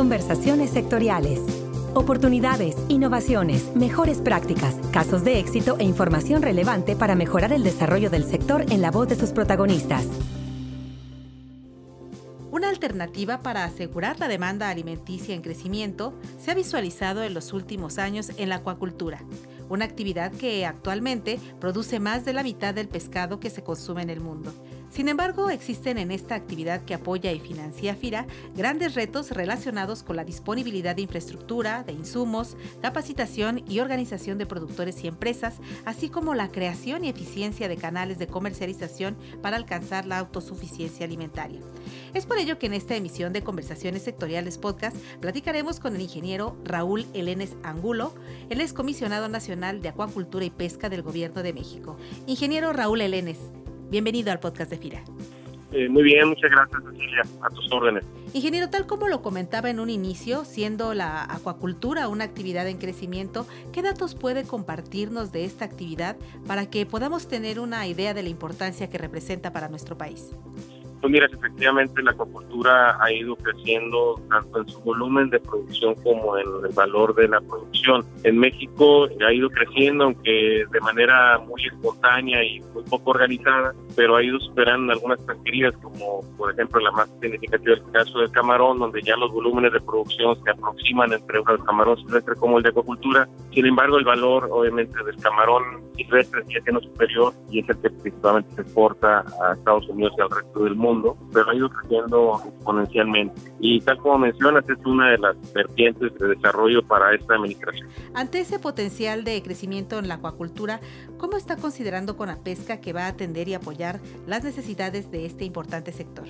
Conversaciones sectoriales. Oportunidades, innovaciones, mejores prácticas, casos de éxito e información relevante para mejorar el desarrollo del sector en la voz de sus protagonistas. Una alternativa para asegurar la demanda alimenticia en crecimiento se ha visualizado en los últimos años en la acuacultura, una actividad que actualmente produce más de la mitad del pescado que se consume en el mundo. Sin embargo, existen en esta actividad que apoya y financia FIRA grandes retos relacionados con la disponibilidad de infraestructura, de insumos, capacitación y organización de productores y empresas, así como la creación y eficiencia de canales de comercialización para alcanzar la autosuficiencia alimentaria. Es por ello que en esta emisión de Conversaciones Sectoriales Podcast platicaremos con el ingeniero Raúl Elenes Angulo, el es comisionado nacional de Acuacultura y Pesca del Gobierno de México. Ingeniero Raúl Elenes, Bienvenido al podcast de FIRA. Eh, muy bien, muchas gracias Cecilia, a tus órdenes. Ingeniero, tal como lo comentaba en un inicio, siendo la acuacultura una actividad en crecimiento, ¿qué datos puede compartirnos de esta actividad para que podamos tener una idea de la importancia que representa para nuestro país? Pues mira, efectivamente la acuacultura ha ido creciendo tanto en su volumen de producción como en el valor de la producción. En México ha ido creciendo, aunque de manera muy espontánea y muy poco organizada, pero ha ido superando algunas pesquerías, como por ejemplo la más significativa el caso del camarón, donde ya los volúmenes de producción se aproximan entre el camarón silvestre como el de acuacultura. Sin embargo, el valor obviamente del camarón silvestre sigue siendo superior y es el que principalmente se exporta a Estados Unidos y al resto del mundo pero ha ido creciendo exponencialmente. Y tal como mencionas, es una de las vertientes de desarrollo para esta administración. Ante ese potencial de crecimiento en la acuacultura, ¿cómo está considerando con la pesca que va a atender y apoyar las necesidades de este importante sector?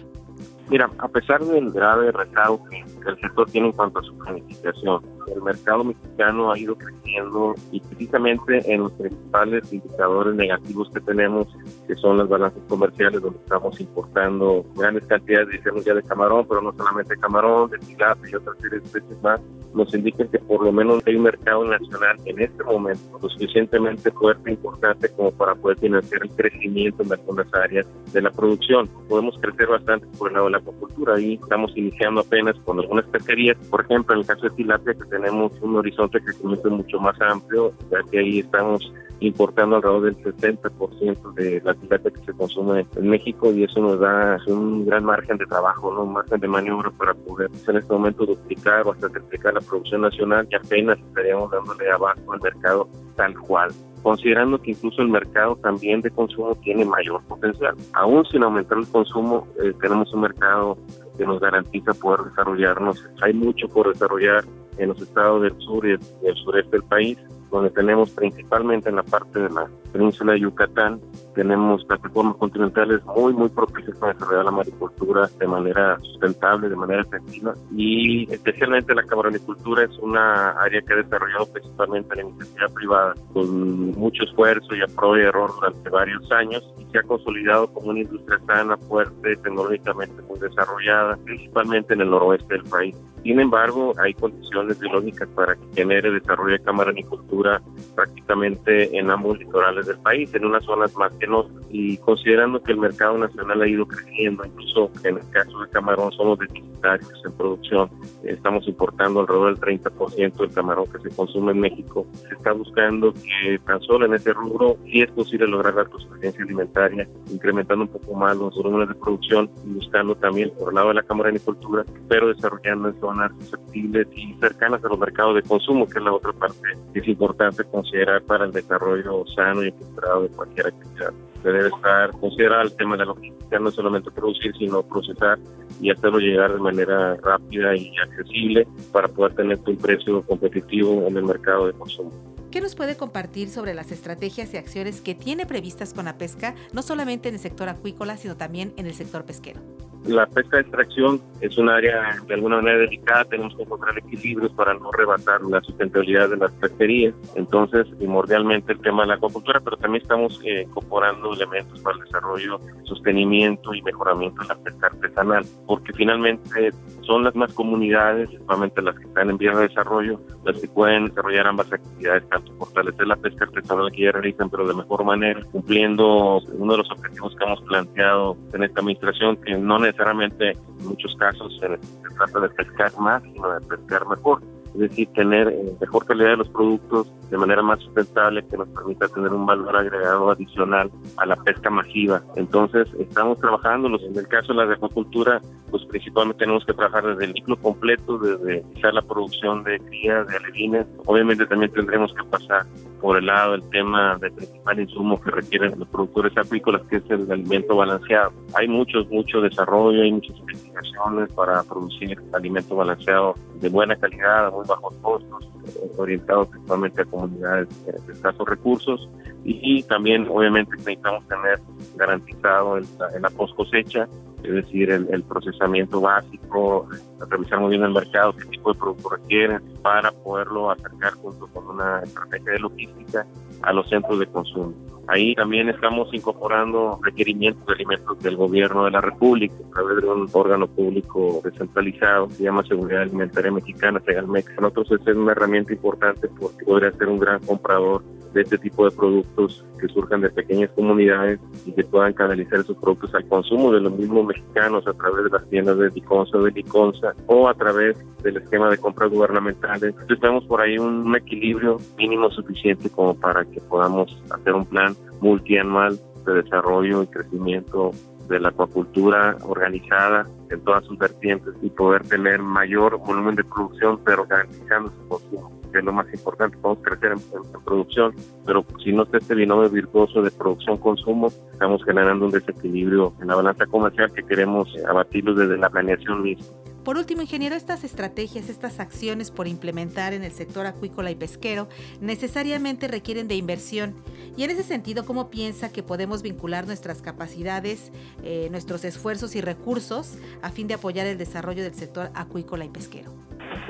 Mira, a pesar del grave rezago que el sector tiene en cuanto a su planificación, el mercado mexicano ha ido creciendo y precisamente en los principales indicadores negativos que tenemos, que son las balanzas comerciales, donde estamos importando grandes cantidades, decimos ya de camarón, pero no solamente camarón, de tilapia y otras series de especies más, nos indican que por lo menos hay un mercado nacional en este momento lo suficientemente fuerte e importante como para poder financiar el crecimiento en algunas áreas de la producción. Podemos crecer bastante por el lado de la acuacultura y estamos iniciando apenas con algunas pesquerías, por ejemplo, en el caso de tilapia que tenemos un horizonte de crecimiento mucho más amplio, ya que ahí estamos importando alrededor del 60% de la tilapia que se consume en México y eso nos da un gran margen de trabajo, ¿no? un margen de maniobra para poder en este momento duplicar o hasta triplicar la producción nacional y apenas estaríamos dándole abajo al mercado tal cual considerando que incluso el mercado también de consumo tiene mayor potencial. Aún sin aumentar el consumo, eh, tenemos un mercado que nos garantiza poder desarrollarnos. Hay mucho por desarrollar en los estados del sur y del sureste del país donde tenemos principalmente en la parte de la península de Yucatán, tenemos plataformas continentales muy, muy propicias para desarrollar la maricultura de manera sustentable, de manera efectiva. Y especialmente la camaronicultura es una área que ha desarrollado principalmente la iniciativa privada con mucho esfuerzo y a prueba y error durante varios años y se ha consolidado como una industria sana, fuerte, tecnológicamente muy desarrollada, principalmente en el noroeste del país. Sin embargo, hay condiciones biológicas para que genere desarrollo de camaronicultura prácticamente en ambos litorales del país, en unas zonas más que no. Y considerando que el mercado nacional ha ido creciendo, incluso en el caso de camarón somos deficitarios en producción, estamos importando alrededor del 30% del camarón que se consume en México. Se está buscando que tan solo en ese rubro sí es posible lograr la autosuficiencia alimentaria, incrementando un poco más los volúmenes de producción y buscando también por el lado de la camaronicultura, pero desarrollando en susceptibles y cercanas a los mercados de consumo, que es la otra parte que es importante considerar para el desarrollo sano y equilibrado de cualquier actividad. Se debe estar considerado el tema de la logística, no solamente producir, sino procesar y hacerlo llegar de manera rápida y accesible para poder tener un precio competitivo en el mercado de consumo. ¿Qué nos puede compartir sobre las estrategias y acciones que tiene previstas con la pesca, no solamente en el sector acuícola, sino también en el sector pesquero? La pesca de extracción es un área de alguna manera delicada, tenemos que encontrar equilibrios para no rebatar la sustentabilidad de las pesquerías. Entonces, primordialmente el tema de la acuacultura, pero también estamos eh, incorporando elementos para el desarrollo, sostenimiento y mejoramiento de la pesca artesanal, porque finalmente son las más comunidades, principalmente las que están en vías de desarrollo, las que pueden desarrollar ambas actividades, tanto fortalecer la pesca artesanal que ya realizan, pero de mejor manera, cumpliendo uno de los objetivos que hemos planteado en esta administración, que no necesariamente necesariamente en muchos casos se, trata de pescar más, sino de pescar mejor es decir, tener eh, mejor calidad de los productos de manera más sustentable que nos permita tener un valor agregado adicional a la pesca masiva. Entonces, estamos trabajando, en el caso de la acuacultura, pues principalmente tenemos que trabajar desde el ciclo completo, desde quizá la producción de crías, de alevines. Obviamente también tendremos que pasar por el lado del tema del principal insumo que requieren los productores acuícolas, que es el alimento balanceado. Hay muchos, mucho desarrollo, hay muchas investigaciones para producir alimento balanceado de buena calidad, muy bajos costos, eh, orientados principalmente a comunidades de escasos recursos y, también obviamente necesitamos tener garantizado el, la post cosecha, es decir, el, procesamiento básico, revisar muy bien el mercado, qué tipo de producto requieren para poderlo acercar junto con una estrategia de logística a los centros de consumo. Ahí también estamos incorporando requerimientos de alimentos del gobierno de la República a través de un órgano público descentralizado que se llama Seguridad Alimentaria Mexicana, SEGALMEX. Nosotros es una herramienta importante porque podría ser un gran comprador de este tipo de productos que surjan de pequeñas comunidades y que puedan canalizar esos productos al consumo de los mismos mexicanos a través de las tiendas de Diconsa o de Liconza o a través del esquema de compras gubernamentales. Entonces tenemos por ahí un equilibrio mínimo suficiente como para que podamos hacer un plan multianual de desarrollo y crecimiento de la acuacultura organizada en todas sus vertientes y poder tener mayor volumen de producción, pero garantizando su consumo que es lo más importante, podemos crecer en, producción, pero si no está este binomio virtuoso de producción-consumo, estamos generando un desequilibrio en la balanza comercial que queremos abatirlo desde la planeación misma. Por último, ingeniero, estas estrategias, estas acciones por implementar en el sector acuícola y pesquero necesariamente requieren de inversión. Y en ese sentido, ¿cómo piensa que podemos vincular nuestras capacidades, eh, nuestros esfuerzos y recursos a fin de apoyar el desarrollo del sector acuícola y pesquero?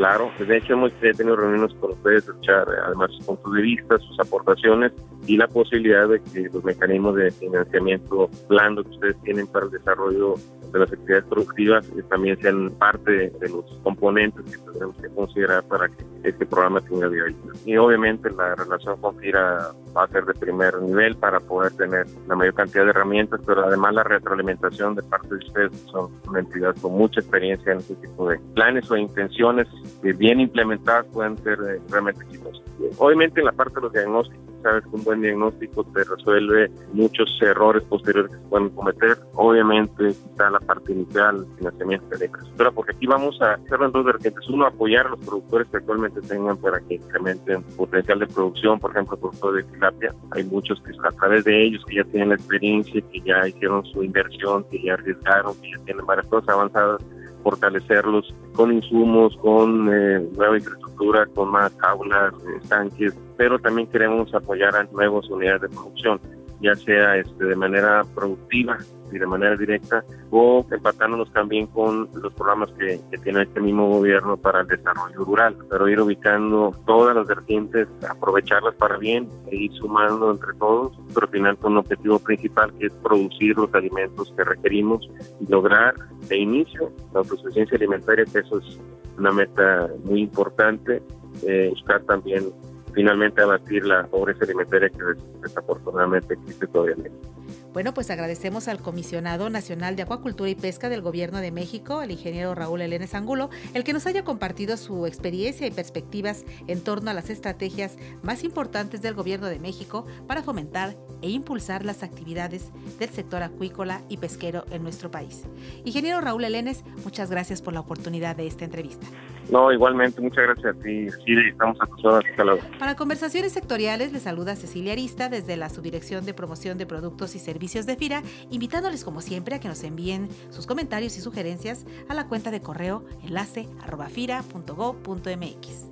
Claro, de hecho hemos tenido reuniones con ustedes, escuchar además sus puntos de vista, sus aportaciones y la posibilidad de que los mecanismos de financiamiento blando que ustedes tienen para el desarrollo de las actividades productivas eh, también sean parte de los componentes que tendremos que considerar para que este programa tenga viabilidad. Y obviamente la relación con FIRA va a ser de primer nivel para poder tener la mayor cantidad de herramientas, pero además la retroalimentación de parte de ustedes, son una entidad con mucha experiencia en este tipo de planes o intenciones que bien implementadas pueden ser eh, realmente exitosas. Obviamente en la parte de los diagnósticos, sabes que un buen diagnóstico te resuelve muchos errores posteriores que se pueden cometer. Obviamente está la parte inicial, el financiamiento de la infraestructura, porque aquí vamos a hacer en dos vertientes. Uno, apoyar a los productores que actualmente tengan para que incrementen potencial de producción, por ejemplo, productor de tilapia. Hay muchos que a través de ellos que ya tienen la experiencia, que ya hicieron su inversión, que ya arriesgaron, que ya tienen varias cosas avanzadas fortalecerlos con insumos, con eh, nueva infraestructura, con más aulas, estanques, pero también queremos apoyar a nuevas unidades de producción, ya sea este, de manera productiva y de manera directa o empatándonos también con los programas que, tiene este mismo gobierno para el desarrollo rural, pero ir ubicando todas las vertientes, aprovecharlas para bien e ir sumando entre todos, pero al final con un objetivo principal que es producir los alimentos que requerimos y lograr de inicio la autosuficiencia alimentaria, que eso es una meta muy importante, eh, buscar también finalmente abatir la pobreza alimentaria que desafortunadamente existe todavía en México. Bueno, pues agradecemos al comisionado nacional de Acuacultura y Pesca del Gobierno de México, el ingeniero Raúl Elenes Angulo, el que nos haya compartido su experiencia y perspectivas en torno a las estrategias más importantes del Gobierno de México para fomentar e impulsar las actividades del sector acuícola y pesquero en nuestro país. Ingeniero Raúl Elenes, muchas gracias por la oportunidad de esta entrevista. No, igualmente, muchas gracias a ti, Sí, estamos a tus horas. Para conversaciones sectoriales, le saluda Cecilia Arista desde la Subdirección de Promoción de Productos y Servicios de FIRA, invitándoles como siempre a que nos envíen sus comentarios y sugerencias a la cuenta de correo enlace arroba fira.go.mx.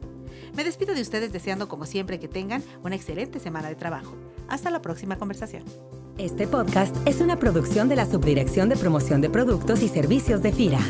Me despido de ustedes deseando como siempre que tengan una excelente semana de trabajo. Hasta la próxima conversación. Este podcast es una producción de la Subdirección de Promoción de Productos y Servicios de FIRA.